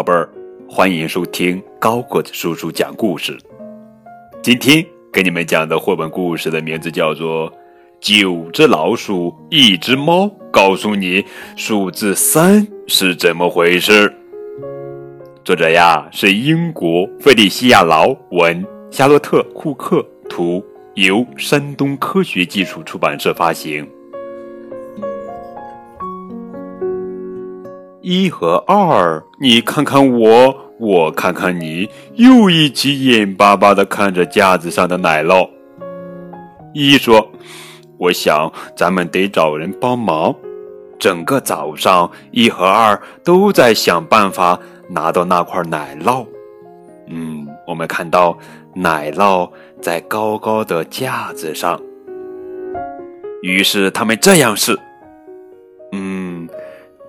宝贝儿，欢迎收听高个子叔叔讲故事。今天给你们讲的绘本故事的名字叫做《九只老鼠，一只猫》，告诉你数字三是怎么回事。作者呀是英国费利西亚劳文、夏洛特库克图，由山东科学技术出版社发行。一和二，你看看我，我看看你，又一起眼巴巴的看着架子上的奶酪。一说：“我想咱们得找人帮忙。”整个早上，一和二都在想办法拿到那块奶酪。嗯，我们看到奶酪在高高的架子上，于是他们这样试。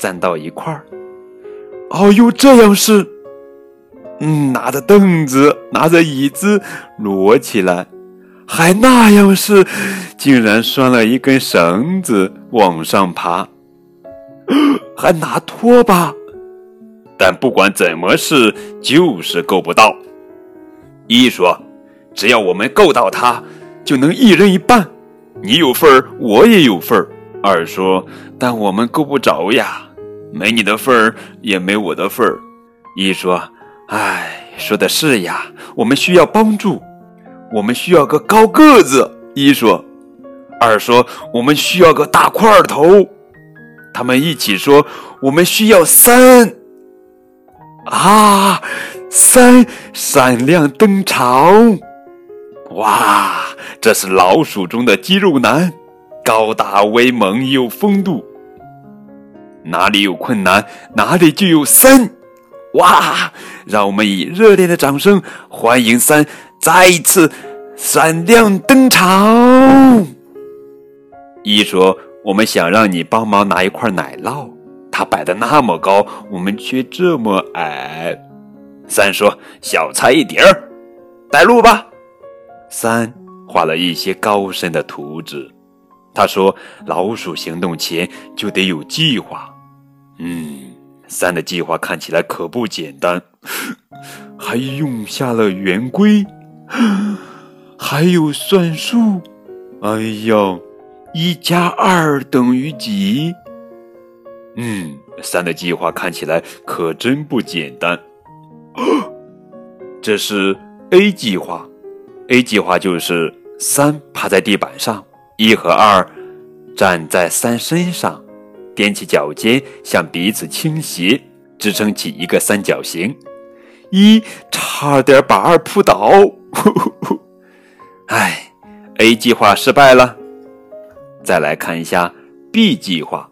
站到一块儿，哦，又这样是，嗯，拿着凳子，拿着椅子摞起来，还那样是，竟然拴了一根绳子往上爬，还拿拖把，但不管怎么试，就是够不到。一说，只要我们够到它，就能一人一半，你有份儿，我也有份儿。二说，但我们够不着呀。没你的份儿，也没我的份儿。一说：“哎，说的是呀，我们需要帮助，我们需要个高个子。”一说：“二说，我们需要个大块头。”他们一起说：“我们需要三。”啊，三闪亮登场！哇，这是老鼠中的肌肉男，高大威猛，有风度。哪里有困难，哪里就有三，哇！让我们以热烈的掌声欢迎三再一次闪亮登场。一说我们想让你帮忙拿一块奶酪，它摆的那么高，我们却这么矮。三说小菜一碟儿，带路吧。三画了一些高深的图纸。他说：“老鼠行动前就得有计划。”嗯，三的计划看起来可不简单，还用下了圆规，还有算术。哎呀，一加二等于几？嗯，三的计划看起来可真不简单。这是 A 计划，A 计划就是三趴在地板上。一和二站在三身上，踮起脚尖向彼此倾斜，支撑起一个三角形。一差点把二扑倒，唉，A 计划失败了。再来看一下 B 计划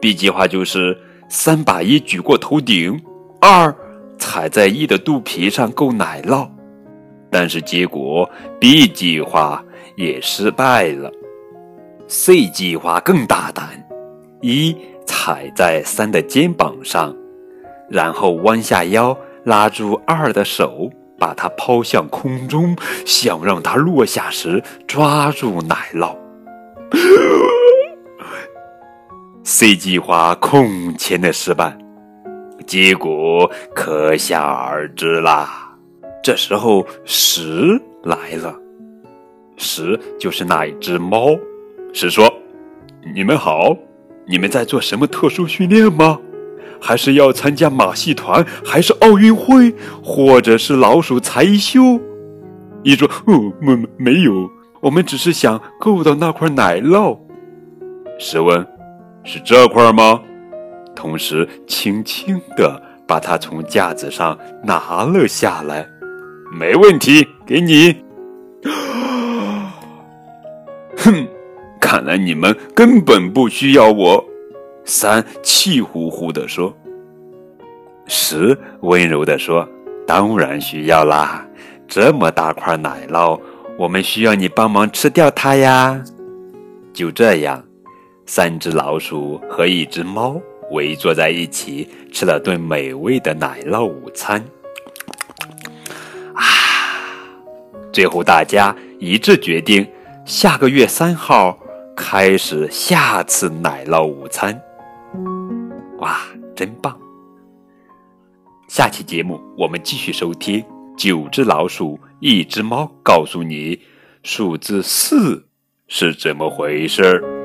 ，B 计划就是三把一举过头顶，二踩在一的肚皮上够奶酪，但是结果 B 计划。也失败了。C 计划更大胆，一踩在三的肩膀上，然后弯下腰拉住二的手，把它抛向空中，想让它落下时抓住奶酪。C 计划空前的失败，结果可想而知啦。这时候十来了。十就是那一只猫，十说：“你们好，你们在做什么特殊训练吗？还是要参加马戏团，还是奥运会，或者是老鼠才艺秀？”一说：“哦，没没有，我们只是想够到那块奶酪。”十问：“是这块吗？”同时轻轻的把它从架子上拿了下来。没问题，给你。看来你们根本不需要我。三气呼呼地说。十温柔地说：“当然需要啦，这么大块奶酪，我们需要你帮忙吃掉它呀。”就这样，三只老鼠和一只猫围坐在一起，吃了顿美味的奶酪午餐。啊！最后大家一致决定。下个月三号开始下次奶酪午餐，哇，真棒！下期节目我们继续收听九只老鼠，一只猫告诉你数字四是怎么回事儿。